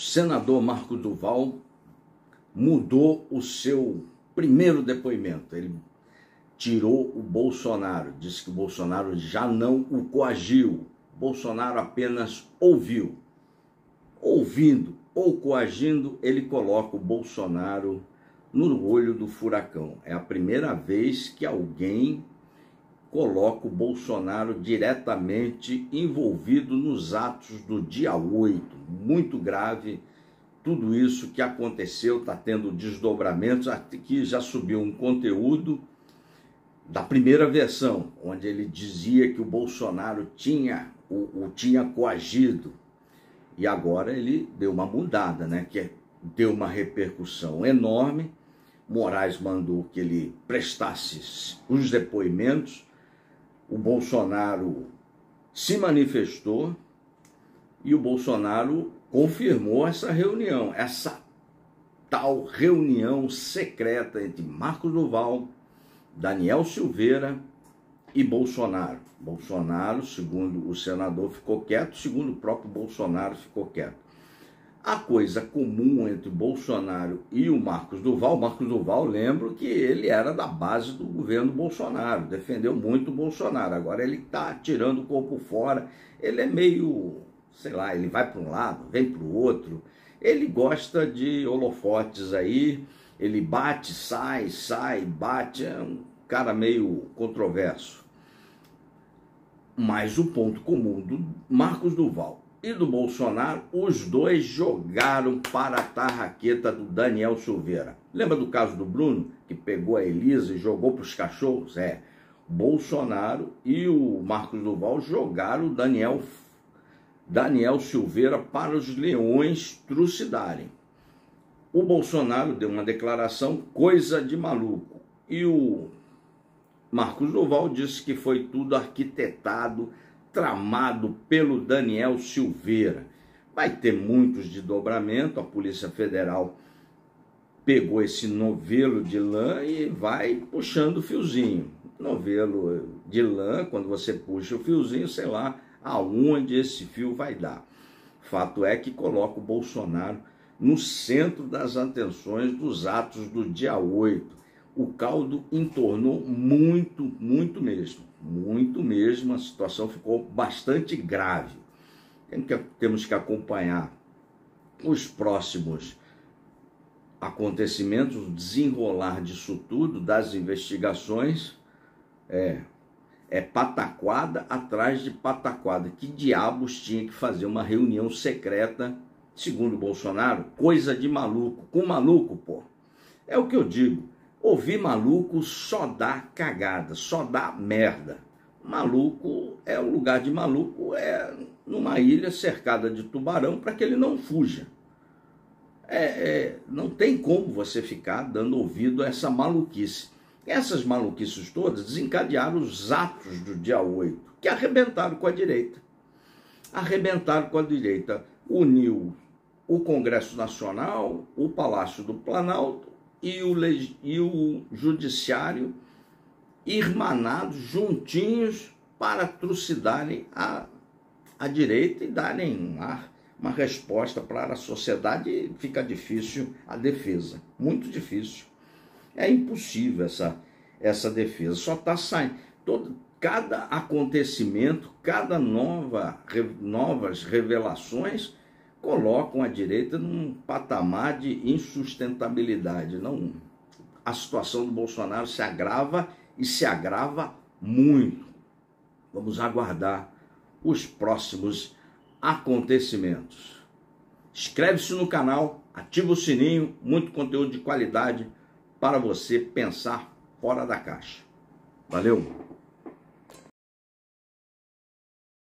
senador Marco Duval mudou o seu primeiro depoimento. Ele tirou o Bolsonaro, disse que o Bolsonaro já não o coagiu. Bolsonaro apenas ouviu. Ouvindo ou coagindo, ele coloca o Bolsonaro no olho do furacão. É a primeira vez que alguém coloca o Bolsonaro diretamente envolvido nos atos do dia 8. Muito grave tudo isso que aconteceu, está tendo desdobramentos. Aqui já subiu um conteúdo da primeira versão, onde ele dizia que o Bolsonaro tinha o, o tinha coagido. E agora ele deu uma mudada, né? Que deu uma repercussão enorme. Moraes mandou que ele prestasse os depoimentos o Bolsonaro se manifestou e o Bolsonaro confirmou essa reunião, essa tal reunião secreta entre Marcos Duval, Daniel Silveira e Bolsonaro. Bolsonaro, segundo o senador, ficou quieto, segundo o próprio Bolsonaro, ficou quieto a coisa comum entre Bolsonaro e o Marcos Duval. Marcos Duval, lembro que ele era da base do governo Bolsonaro, defendeu muito o Bolsonaro. Agora ele está tirando o corpo fora. Ele é meio, sei lá, ele vai para um lado, vem para o outro. Ele gosta de holofotes aí, ele bate, sai, sai, bate. É um cara meio controverso. Mas o ponto comum do Marcos Duval e do Bolsonaro, os dois jogaram para a tarraqueta do Daniel Silveira. Lembra do caso do Bruno, que pegou a Elisa e jogou para os cachorros? É, Bolsonaro e o Marcos Duval jogaram o Daniel, Daniel Silveira para os leões trucidarem. O Bolsonaro deu uma declaração coisa de maluco e o Marcos Duval disse que foi tudo arquitetado tramado pelo Daniel Silveira. Vai ter muitos de dobramento, a Polícia Federal pegou esse novelo de lã e vai puxando o fiozinho. Novelo de lã, quando você puxa o fiozinho, sei lá aonde esse fio vai dar. Fato é que coloca o Bolsonaro no centro das atenções dos atos do dia 8 o caldo entornou muito, muito mesmo, muito mesmo. A situação ficou bastante grave. Temos que acompanhar os próximos acontecimentos, o desenrolar disso tudo, das investigações. É, é pataquada atrás de pataquada. Que diabos tinha que fazer uma reunião secreta, segundo Bolsonaro? Coisa de maluco. Com maluco, pô. É o que eu digo. Ouvir maluco só dá cagada, só dá merda. Maluco é o lugar de maluco, é numa ilha cercada de tubarão para que ele não fuja. É, é, não tem como você ficar dando ouvido a essa maluquice. Essas maluquices todas desencadearam os atos do dia 8, que arrebentaram com a direita. Arrebentaram com a direita. Uniu o Congresso Nacional, o Palácio do Planalto e o, e o judiciário irmanados, juntinhos, para trucidarem a, a direita e darem uma, uma resposta para a sociedade, fica difícil a defesa, muito difícil. É impossível essa, essa defesa, só está saindo. Todo, cada acontecimento, cada nova, novas revelações colocam a direita num patamar de insustentabilidade. Não, a situação do Bolsonaro se agrava e se agrava muito. Vamos aguardar os próximos acontecimentos. Inscreve-se no canal, ativa o sininho, muito conteúdo de qualidade para você pensar fora da caixa. Valeu!